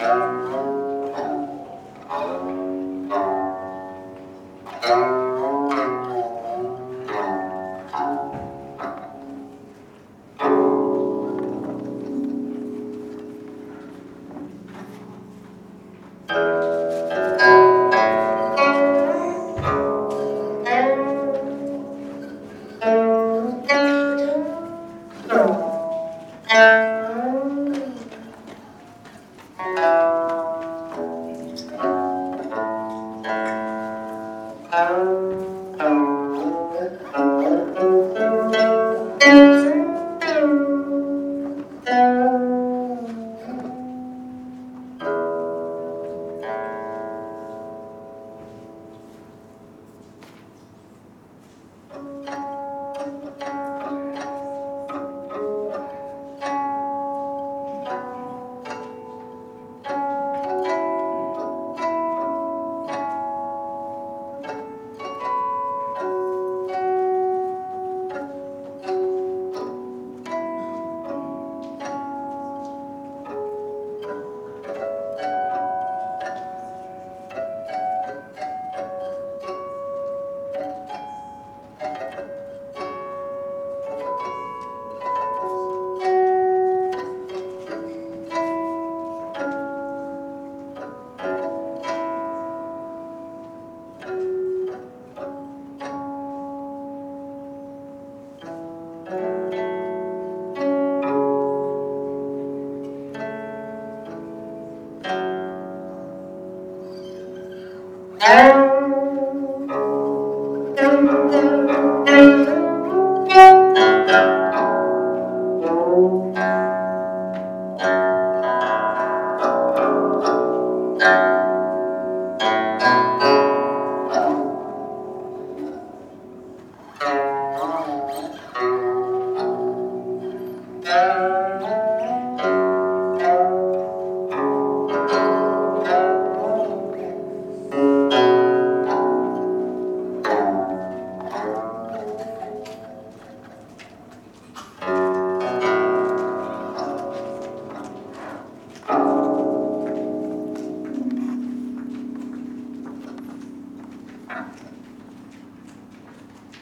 Tchau. Oh.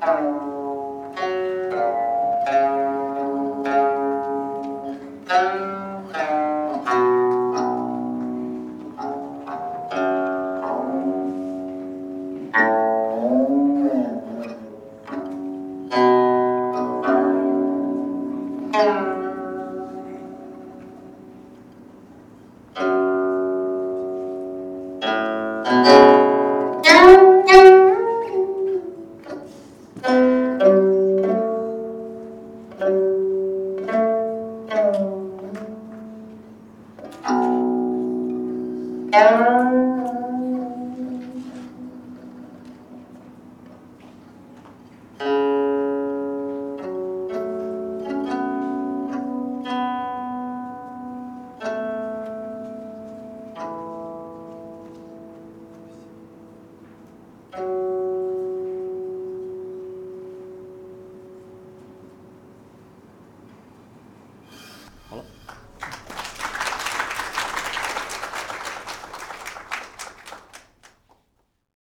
あのー。